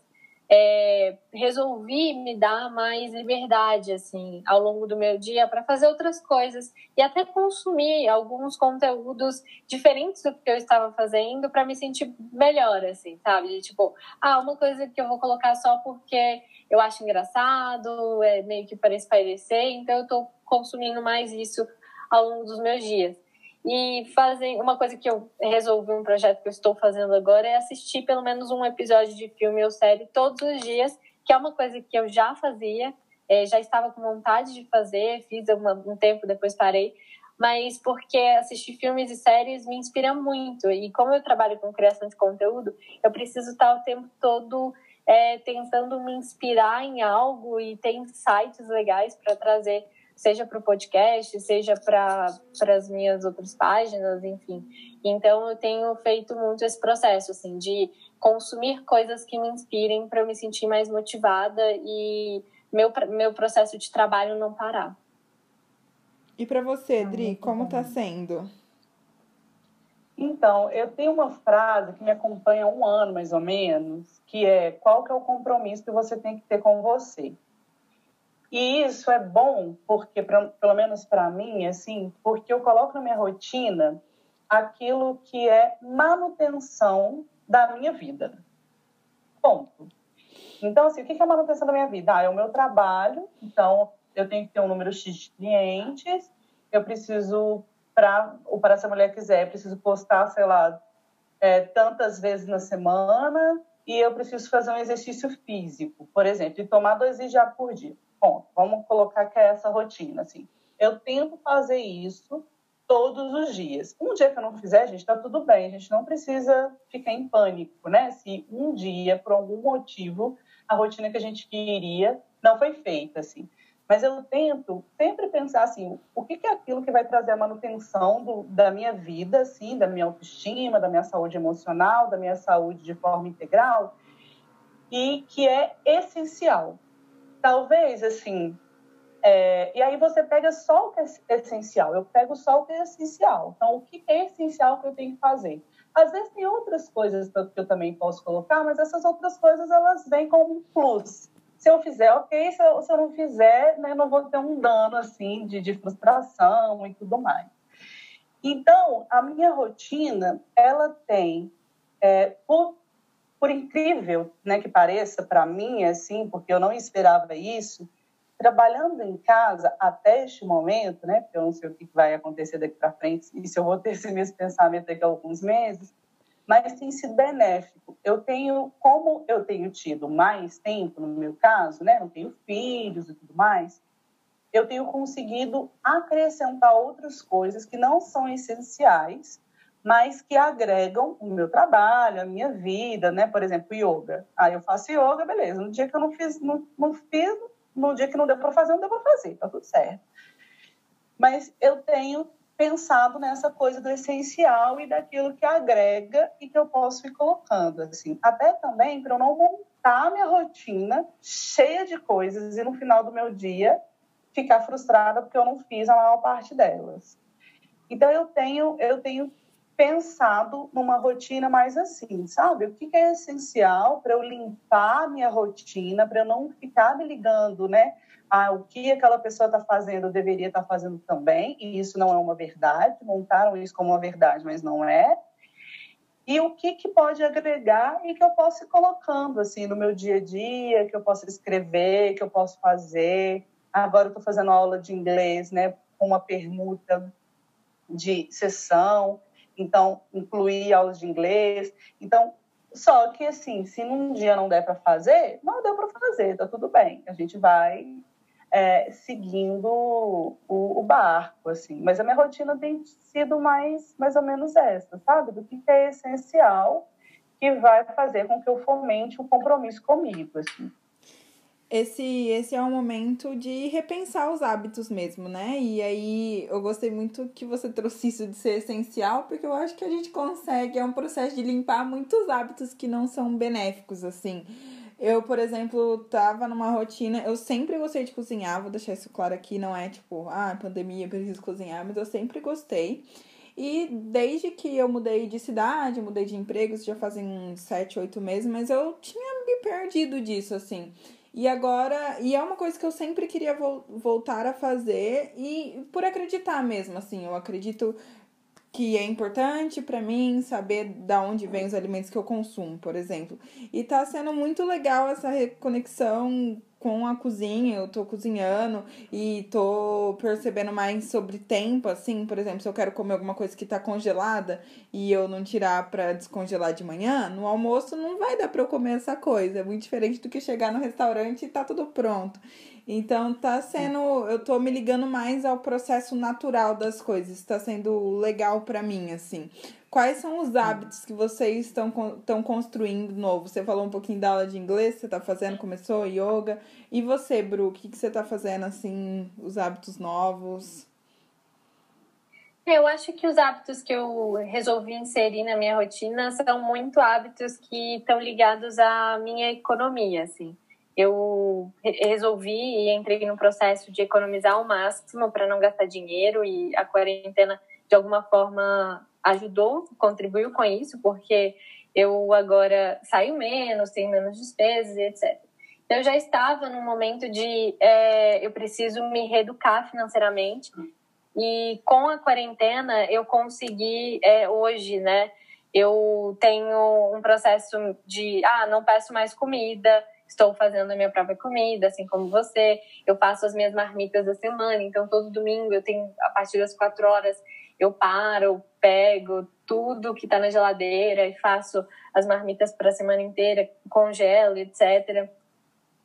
É, resolvi me dar mais liberdade assim ao longo do meu dia para fazer outras coisas e até consumir alguns conteúdos diferentes do que eu estava fazendo para me sentir melhor assim sabe? Tipo ah uma coisa que eu vou colocar só porque eu acho engraçado é meio que para espairecer então eu estou consumindo mais isso ao longo dos meus dias e fazem uma coisa que eu resolvi um projeto que eu estou fazendo agora é assistir pelo menos um episódio de filme ou série todos os dias, que é uma coisa que eu já fazia, é, já estava com vontade de fazer, fiz uma, um tempo depois parei, mas porque assistir filmes e séries me inspira muito. E como eu trabalho com criação de conteúdo, eu preciso estar o tempo todo é, tentando me inspirar em algo e ter insights legais para trazer seja para o podcast, seja para as minhas outras páginas, enfim. Então, eu tenho feito muito esse processo, assim, de consumir coisas que me inspirem para eu me sentir mais motivada e meu, meu processo de trabalho não parar. E para você, Dri, como está sendo? Então, eu tenho uma frase que me acompanha há um ano, mais ou menos, que é qual que é o compromisso que você tem que ter com você? E isso é bom, porque, pra, pelo menos para mim, assim, porque eu coloco na minha rotina aquilo que é manutenção da minha vida. Ponto. Então, assim, o que é a manutenção da minha vida? Ah, é o meu trabalho, então eu tenho que ter um número X de clientes, eu preciso, para o Para Essa Mulher Quiser, preciso postar, sei lá, é, tantas vezes na semana, e eu preciso fazer um exercício físico, por exemplo, e tomar dois água por dia. Ponto. Vamos colocar que é essa rotina, assim. Eu tento fazer isso todos os dias. Um dia que eu não fizer, gente, tá tudo bem. A gente não precisa ficar em pânico, né? Se um dia, por algum motivo, a rotina que a gente queria não foi feita, assim. Mas eu tento sempre pensar assim, o que é aquilo que vai trazer a manutenção do, da minha vida, assim, da minha autoestima, da minha saúde emocional, da minha saúde de forma integral, e que é essencial talvez assim. É, e aí você pega só o que é essencial. Eu pego só o que é essencial. Então, o que é essencial que eu tenho que fazer? Às vezes tem outras coisas que eu também posso colocar, mas essas outras coisas elas vêm como um plus. Se eu fizer, ok. Se eu, se eu não fizer, né, não vou ter um dano assim de, de frustração e tudo mais. Então, a minha rotina, ela tem, é, por por incrível né, que pareça para mim, assim, porque eu não esperava isso, trabalhando em casa até este momento, né, porque eu não sei o que vai acontecer daqui para frente e se eu vou ter esse mesmo pensamento daqui a alguns meses, mas tem sido benéfico. Eu tenho, como eu tenho tido mais tempo no meu caso, né, não tenho filhos e tudo mais, eu tenho conseguido acrescentar outras coisas que não são essenciais mas que agregam o meu trabalho, a minha vida, né? Por exemplo, yoga. Aí eu faço yoga, beleza. No dia que eu não fiz, não, não fiz, no dia que não deu para fazer, não deu para fazer, tá tudo certo. Mas eu tenho pensado nessa coisa do essencial e daquilo que agrega e que eu posso ir colocando, assim. Até também para eu não montar minha rotina cheia de coisas e no final do meu dia ficar frustrada porque eu não fiz a maior parte delas. Então eu tenho eu tenho pensado numa rotina mais assim, sabe? O que é essencial para eu limpar a minha rotina, para eu não ficar me ligando, né? Ah, o que aquela pessoa está fazendo, deveria estar tá fazendo também, e isso não é uma verdade, montaram isso como uma verdade, mas não é. E o que, que pode agregar e que eu posso ir colocando, assim, no meu dia a dia, que eu posso escrever, que eu posso fazer. Agora eu estou fazendo aula de inglês, né, com uma permuta de sessão então incluir aulas de inglês. Então, só que assim, se num dia não der para fazer, não deu para fazer, tá tudo bem. A gente vai é, seguindo o, o, barco, assim. Mas a minha rotina tem sido mais, mais ou menos essa, sabe? Do que é essencial que vai fazer com que eu fomente um compromisso comigo, assim esse, esse é um momento de repensar os hábitos mesmo, né? E aí eu gostei muito que você trouxe isso de ser essencial, porque eu acho que a gente consegue, é um processo de limpar muitos hábitos que não são benéficos, assim. Eu, por exemplo, tava numa rotina, eu sempre gostei de cozinhar, vou deixar isso claro aqui, não é tipo, ah, pandemia, preciso cozinhar, mas eu sempre gostei. E desde que eu mudei de cidade, mudei de emprego, já fazem uns 7, 8 meses, mas eu tinha me perdido disso, assim. E agora, e é uma coisa que eu sempre queria vo voltar a fazer e por acreditar mesmo, assim, eu acredito que é importante para mim saber da onde vêm os alimentos que eu consumo, por exemplo. E tá sendo muito legal essa reconexão com a cozinha, eu tô cozinhando e tô percebendo mais sobre tempo, assim, por exemplo, se eu quero comer alguma coisa que tá congelada e eu não tirar para descongelar de manhã, no almoço não vai dar para eu comer essa coisa. É muito diferente do que chegar no restaurante e tá tudo pronto. Então tá sendo, eu tô me ligando mais ao processo natural das coisas, tá sendo legal para mim assim. Quais são os hábitos que vocês estão, estão construindo novo? Você falou um pouquinho da aula de inglês, você está fazendo, começou yoga. E você, Bru, o que, que você está fazendo, assim, os hábitos novos? Eu acho que os hábitos que eu resolvi inserir na minha rotina são muito hábitos que estão ligados à minha economia, assim. Eu resolvi e entrei no processo de economizar ao máximo para não gastar dinheiro e a quarentena, de alguma forma, ajudou, contribuiu com isso, porque eu agora saio menos, tenho menos despesas, etc. Então, eu já estava num momento de é, eu preciso me reeducar financeiramente e com a quarentena eu consegui é, hoje, né? Eu tenho um processo de ah, não peço mais comida, estou fazendo a minha própria comida, assim como você. Eu faço as minhas marmitas da semana, então todo domingo eu tenho a partir das quatro horas eu paro, pego tudo que está na geladeira e faço as marmitas para a semana inteira, congelo, etc.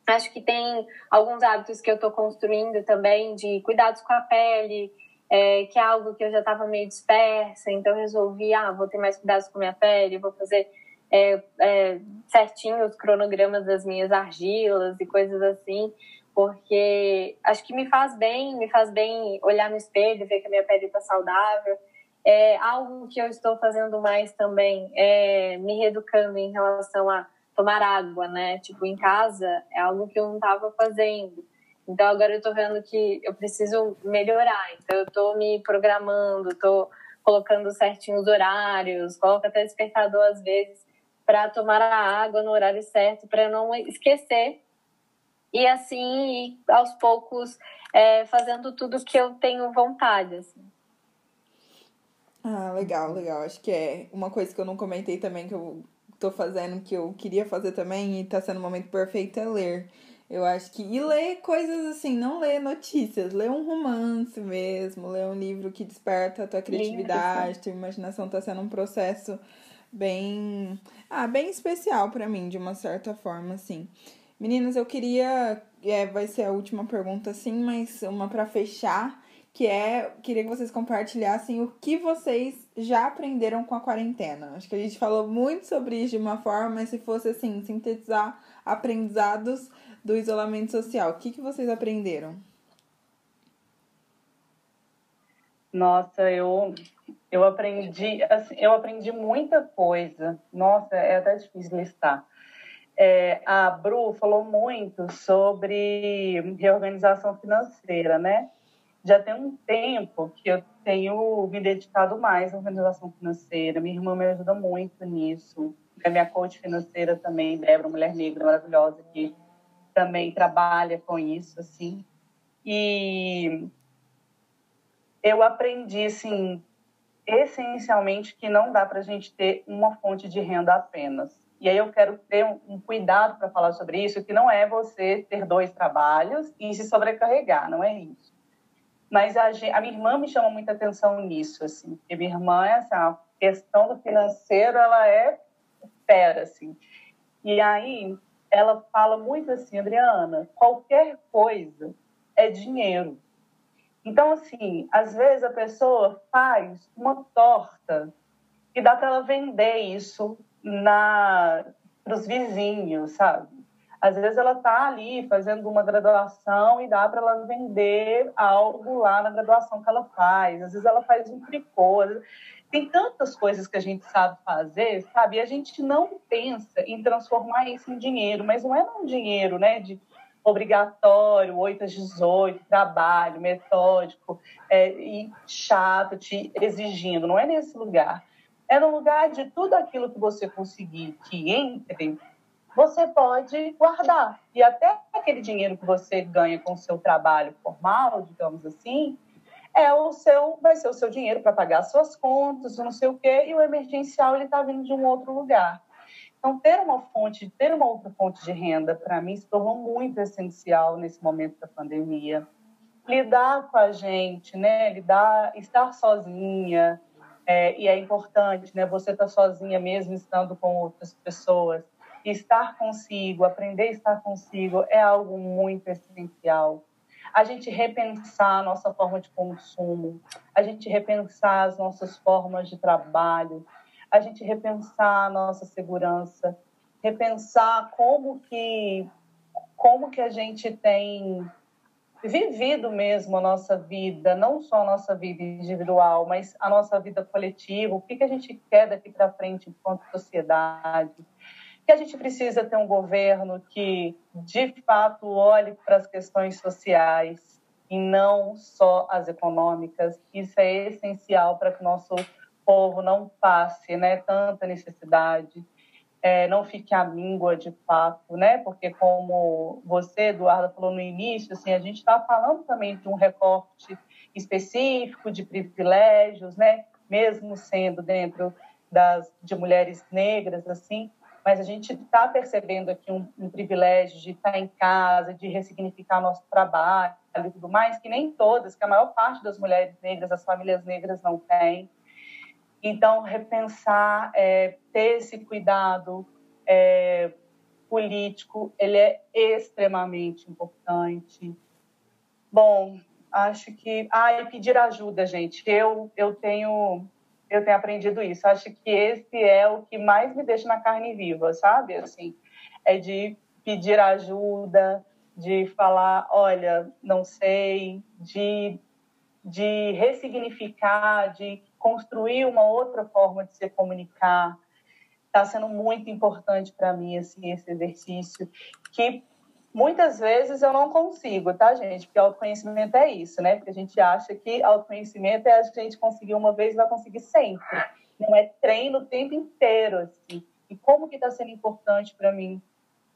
Acho que tem alguns hábitos que eu estou construindo também de cuidados com a pele, é, que é algo que eu já estava meio dispersa, então resolvi, ah, vou ter mais cuidados com a minha pele, vou fazer é, é, certinho os cronogramas das minhas argilas e coisas assim, porque acho que me faz bem, me faz bem olhar no espelho, ver que a minha pele está saudável. É algo que eu estou fazendo mais também, é me reeducando em relação a tomar água, né? Tipo, em casa é algo que eu não estava fazendo. Então agora eu estou vendo que eu preciso melhorar. Então eu estou me programando, estou colocando certinho os horários, coloco até despertador às vezes para tomar a água no horário certo, para não esquecer e assim aos poucos é, fazendo tudo que eu tenho vontade. Assim. Ah, legal, legal. Acho que é uma coisa que eu não comentei também que eu tô fazendo, que eu queria fazer também e tá sendo o momento perfeito é ler. Eu acho que. E ler coisas assim, não ler notícias, ler um romance mesmo, ler um livro que desperta a tua criatividade, tua imaginação tá sendo um processo bem. Ah, bem especial para mim, de uma certa forma, assim. Meninas, eu queria. É, vai ser a última pergunta, assim, mas uma para fechar, que é. Queria que vocês compartilhassem o que vocês já aprenderam com a quarentena. Acho que a gente falou muito sobre isso de uma forma, mas se fosse assim, sintetizar aprendizados do isolamento social, o que, que vocês aprenderam? Nossa, eu eu aprendi, assim, eu aprendi muita coisa. Nossa, é até difícil listar. É, a Bru falou muito sobre reorganização financeira, né? Já tem um tempo que eu tenho me dedicado mais à organização financeira. Minha irmã me ajuda muito nisso. A minha coach financeira também, Débora, mulher negra maravilhosa, que também trabalha com isso, assim. E eu aprendi, assim, essencialmente que não dá para a gente ter uma fonte de renda apenas e aí eu quero ter um, um cuidado para falar sobre isso, que não é você ter dois trabalhos e se sobrecarregar, não é isso. Mas a, a minha irmã me chama muita atenção nisso, assim, porque minha irmã, é assim, a questão do financeiro, ela é fera, assim. E aí ela fala muito assim, Adriana, qualquer coisa é dinheiro. Então, assim, às vezes a pessoa faz uma torta e dá para ela vender isso na para os vizinhos, sabe? Às vezes ela está ali fazendo uma graduação e dá para ela vender algo lá na graduação que ela faz. Às vezes ela faz um tricô. Tem tantas coisas que a gente sabe fazer, sabe? E a gente não pensa em transformar isso em dinheiro, mas não é um dinheiro, né? De obrigatório, 8 às 18, trabalho metódico é, e chato, te exigindo. Não é nesse lugar. É no lugar de tudo aquilo que você conseguir que entre você pode guardar. E até aquele dinheiro que você ganha com o seu trabalho formal, digamos assim, é o seu, vai ser o seu dinheiro para pagar suas contas, não sei o quê, e o emergencial ele está vindo de um outro lugar. Então, ter uma fonte, ter uma outra fonte de renda, para mim, se tornou muito essencial nesse momento da pandemia. Lidar com a gente, né? Lidar, estar sozinha, é, e é importante, né? Você tá sozinha mesmo estando com outras pessoas estar consigo, aprender a estar consigo é algo muito essencial. A gente repensar a nossa forma de consumo, a gente repensar as nossas formas de trabalho, a gente repensar a nossa segurança, repensar como que como que a gente tem vivido mesmo a nossa vida, não só a nossa vida individual, mas a nossa vida coletiva, o que, que a gente quer daqui para frente enquanto sociedade que a gente precisa ter um governo que, de fato, olhe para as questões sociais e não só as econômicas. Isso é essencial para que o nosso povo não passe né, tanta necessidade, é, não fique à míngua de fato, né? Porque como você, Eduardo, falou no início, assim, a gente está falando também de um recorte específico de privilégios, né? Mesmo sendo dentro das de mulheres negras, assim, mas a gente está percebendo aqui um, um, privilégio de estar em casa, de ressignificar nosso trabalho e tudo mais, que nem todas, que a maior parte das mulheres negras, as famílias negras não têm. Então, repensar, é, ter esse cuidado é, político, ele é extremamente importante. Bom, acho que... Ah, e pedir ajuda, gente. Eu, eu tenho eu tenho aprendido isso. Acho que esse é o que mais me deixa na carne viva, sabe? Assim, é de pedir ajuda, de falar, olha, não sei, de, de ressignificar, de construir uma outra forma de se comunicar. Está sendo muito importante para mim assim, esse exercício, que Muitas vezes eu não consigo, tá, gente? Porque autoconhecimento é isso, né? Porque a gente acha que autoconhecimento é a gente conseguir uma vez e vai conseguir sempre. Não é treino o tempo inteiro, assim. E como que está sendo importante para mim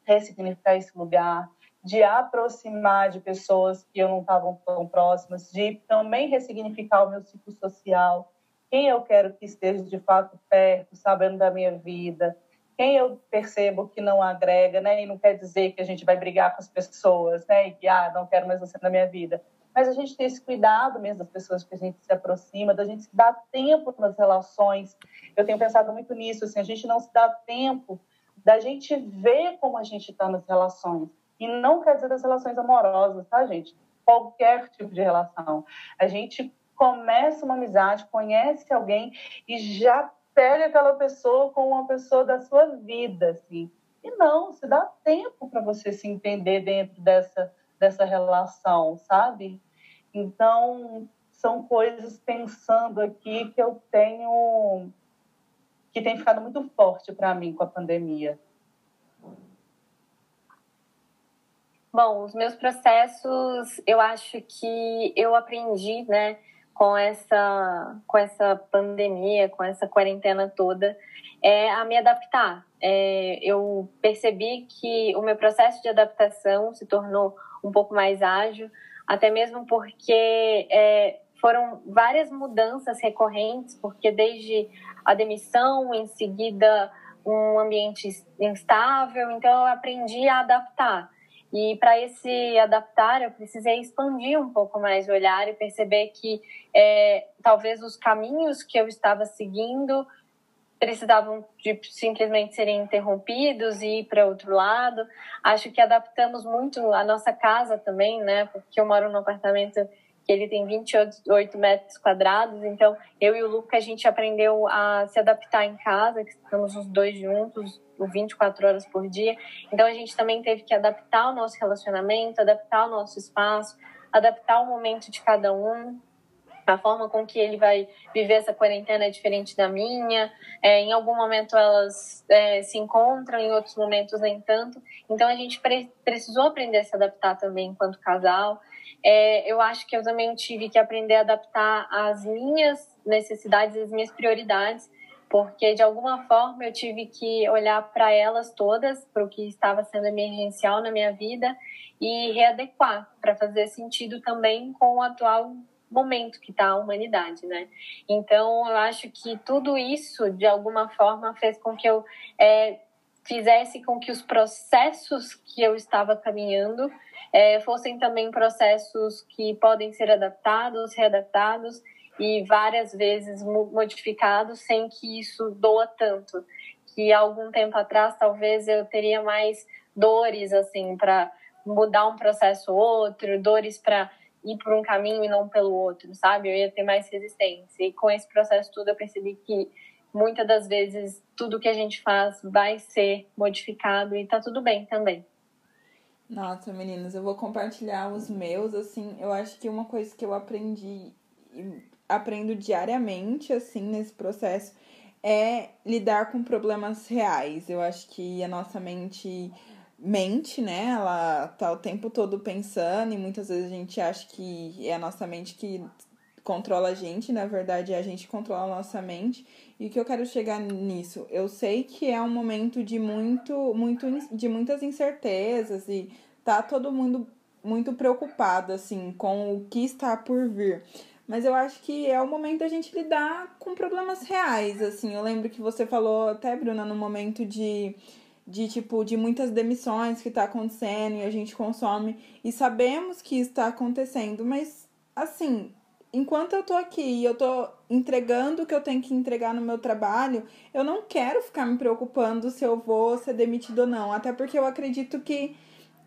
ressignificar esse lugar, de aproximar de pessoas que eu não estava tão próximas, de também ressignificar o meu ciclo social, quem eu quero que esteja de fato perto, sabendo da minha vida, quem eu percebo que não agrega, né? E não quer dizer que a gente vai brigar com as pessoas, né? E que, ah, não quero mais você na minha vida. Mas a gente tem esse cuidado mesmo das pessoas que a gente se aproxima, da gente se dar tempo nas relações. Eu tenho pensado muito nisso, assim, a gente não se dá tempo da gente ver como a gente está nas relações. E não quer dizer das relações amorosas, tá, gente? Qualquer tipo de relação. A gente começa uma amizade, conhece alguém e já pega aquela pessoa como uma pessoa da sua vida, assim. E não, se dá tempo para você se entender dentro dessa, dessa relação, sabe? Então, são coisas pensando aqui que eu tenho que tem ficado muito forte para mim com a pandemia. Bom, os meus processos, eu acho que eu aprendi, né, com essa, com essa pandemia, com essa quarentena toda, é a me adaptar. É, eu percebi que o meu processo de adaptação se tornou um pouco mais ágil, até mesmo porque é, foram várias mudanças recorrentes, porque desde a demissão, em seguida um ambiente instável, então eu aprendi a adaptar. E para esse adaptar, eu precisei expandir um pouco mais o olhar e perceber que é, talvez os caminhos que eu estava seguindo precisavam de simplesmente serem interrompidos e ir para outro lado. Acho que adaptamos muito a nossa casa também, né? Porque eu moro num apartamento ele tem 28 metros quadrados. Então, eu e o Luca, a gente aprendeu a se adaptar em casa, que estamos os dois juntos, 24 horas por dia. Então, a gente também teve que adaptar o nosso relacionamento, adaptar o nosso espaço, adaptar o momento de cada um a forma com que ele vai viver essa quarentena é diferente da minha. É, em algum momento elas é, se encontram, em outros momentos nem tanto. Então a gente pre precisou aprender a se adaptar também enquanto casal. É, eu acho que eu também tive que aprender a adaptar as minhas necessidades, as minhas prioridades, porque de alguma forma eu tive que olhar para elas todas, para o que estava sendo emergencial na minha vida e readequar para fazer sentido também com o atual momento que está a humanidade, né? Então, eu acho que tudo isso, de alguma forma, fez com que eu é, fizesse com que os processos que eu estava caminhando é, fossem também processos que podem ser adaptados, readaptados e várias vezes modificados sem que isso doa tanto. Que algum tempo atrás, talvez eu teria mais dores, assim, para mudar um processo ou outro, dores para ir por um caminho e não pelo outro, sabe? Eu ia ter mais resistência. E com esse processo tudo eu percebi que muitas das vezes tudo que a gente faz vai ser modificado e tá tudo bem também. Nossa, meninas, eu vou compartilhar os meus, assim, eu acho que uma coisa que eu aprendi aprendo diariamente, assim, nesse processo é lidar com problemas reais. Eu acho que a nossa mente mente, né? Ela tá o tempo todo pensando e muitas vezes a gente acha que é a nossa mente que controla a gente, na verdade é a gente que controla a nossa mente. E o que eu quero chegar nisso? Eu sei que é um momento de muito, muito de muitas incertezas e tá todo mundo muito preocupado assim com o que está por vir. Mas eu acho que é o momento da gente lidar com problemas reais, assim. Eu lembro que você falou até, Bruna, no momento de de tipo de muitas demissões que está acontecendo e a gente consome e sabemos que está acontecendo, mas assim, enquanto eu tô aqui e eu tô entregando o que eu tenho que entregar no meu trabalho, eu não quero ficar me preocupando se eu vou ser demitido ou não, até porque eu acredito que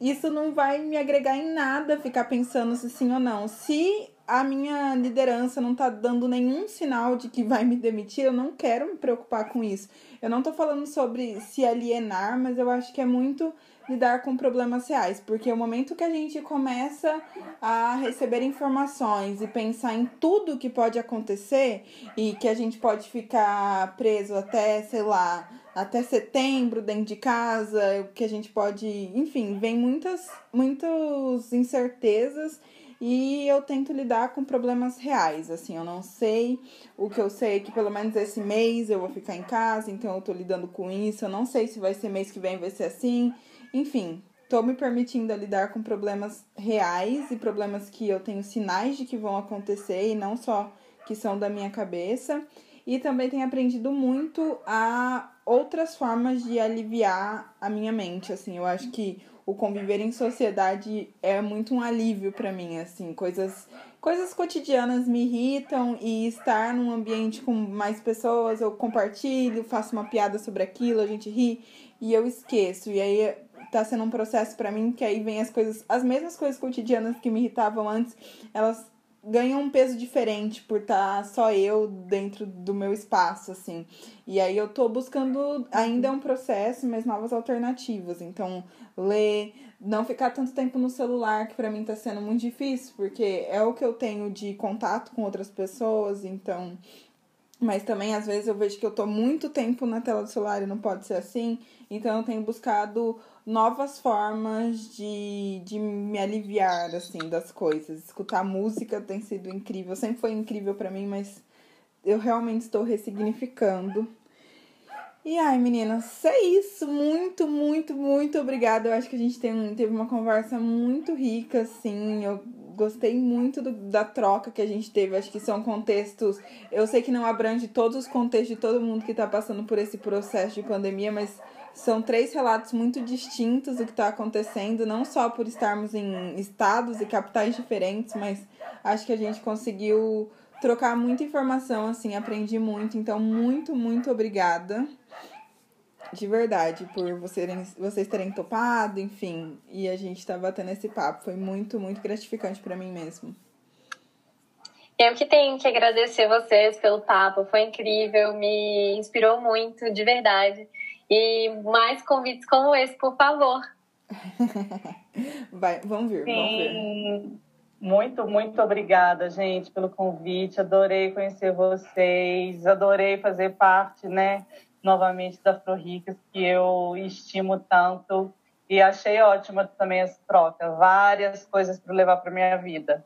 isso não vai me agregar em nada ficar pensando se sim ou não. Se a minha liderança não tá dando nenhum sinal de que vai me demitir, eu não quero me preocupar com isso. Eu não tô falando sobre se alienar, mas eu acho que é muito lidar com problemas reais, porque o momento que a gente começa a receber informações e pensar em tudo que pode acontecer e que a gente pode ficar preso até, sei lá, até setembro dentro de casa, que a gente pode, enfim, vem muitas muitas incertezas e eu tento lidar com problemas reais, assim, eu não sei, o que eu sei é que pelo menos esse mês eu vou ficar em casa, então eu tô lidando com isso, eu não sei se vai ser mês que vem vai ser assim, enfim, tô me permitindo lidar com problemas reais e problemas que eu tenho sinais de que vão acontecer e não só que são da minha cabeça. E também tenho aprendido muito a outras formas de aliviar a minha mente, assim, eu acho que o conviver em sociedade é muito um alívio para mim, assim, coisas coisas cotidianas me irritam e estar num ambiente com mais pessoas, eu compartilho, faço uma piada sobre aquilo, a gente ri e eu esqueço. E aí tá sendo um processo para mim que aí vem as coisas, as mesmas coisas cotidianas que me irritavam antes, elas ganham um peso diferente por estar tá só eu dentro do meu espaço, assim. E aí eu tô buscando, ainda é um processo, mas novas alternativas. Então, ler, não ficar tanto tempo no celular, que para mim tá sendo muito difícil, porque é o que eu tenho de contato com outras pessoas, então. Mas também, às vezes, eu vejo que eu tô muito tempo na tela do celular e não pode ser assim. Então, eu tenho buscado novas formas de, de me aliviar, assim, das coisas. Escutar música tem sido incrível. Sempre foi incrível para mim, mas eu realmente estou ressignificando. E ai, meninas, é isso. Muito, muito, muito obrigada. Eu acho que a gente tem, teve uma conversa muito rica, assim. Eu gostei muito do, da troca que a gente teve. Acho que são contextos. Eu sei que não abrange todos os contextos de todo mundo que está passando por esse processo de pandemia, mas são três relatos muito distintos do que está acontecendo, não só por estarmos em estados e capitais diferentes, mas acho que a gente conseguiu trocar muita informação, assim, aprendi muito. Então, muito, muito obrigada. De verdade, por vocês, terem topado, enfim. E a gente tá batendo esse papo. Foi muito, muito gratificante para mim mesmo. Eu que tenho que agradecer vocês pelo papo, foi incrível, me inspirou muito, de verdade. E mais convites como esse, por favor. Vai, vamos ver, Sim. vamos ver. Muito, muito obrigada, gente, pelo convite. Adorei conhecer vocês, adorei fazer parte, né, novamente da Ricas, que eu estimo tanto. E achei ótima também essa troca. Várias coisas para levar para minha vida.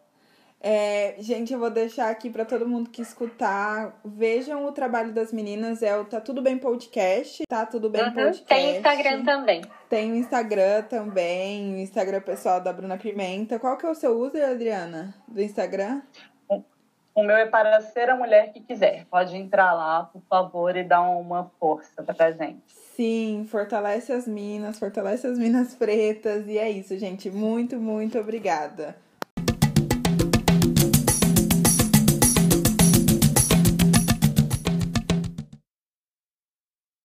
É, gente, eu vou deixar aqui para todo mundo que escutar. Vejam o trabalho das meninas, é o Tá Tudo Bem Podcast. Tá Tudo Bem uhum, Podcast. Tem Instagram também. Tem o Instagram também, o Instagram pessoal da Bruna Pimenta. Qual que é o seu user, Adriana, do Instagram? O meu é para ser a mulher que quiser. Pode entrar lá, por favor, e dar uma força pra gente. Sim, fortalece as minas, fortalece as minas pretas. E é isso, gente. Muito, muito obrigada.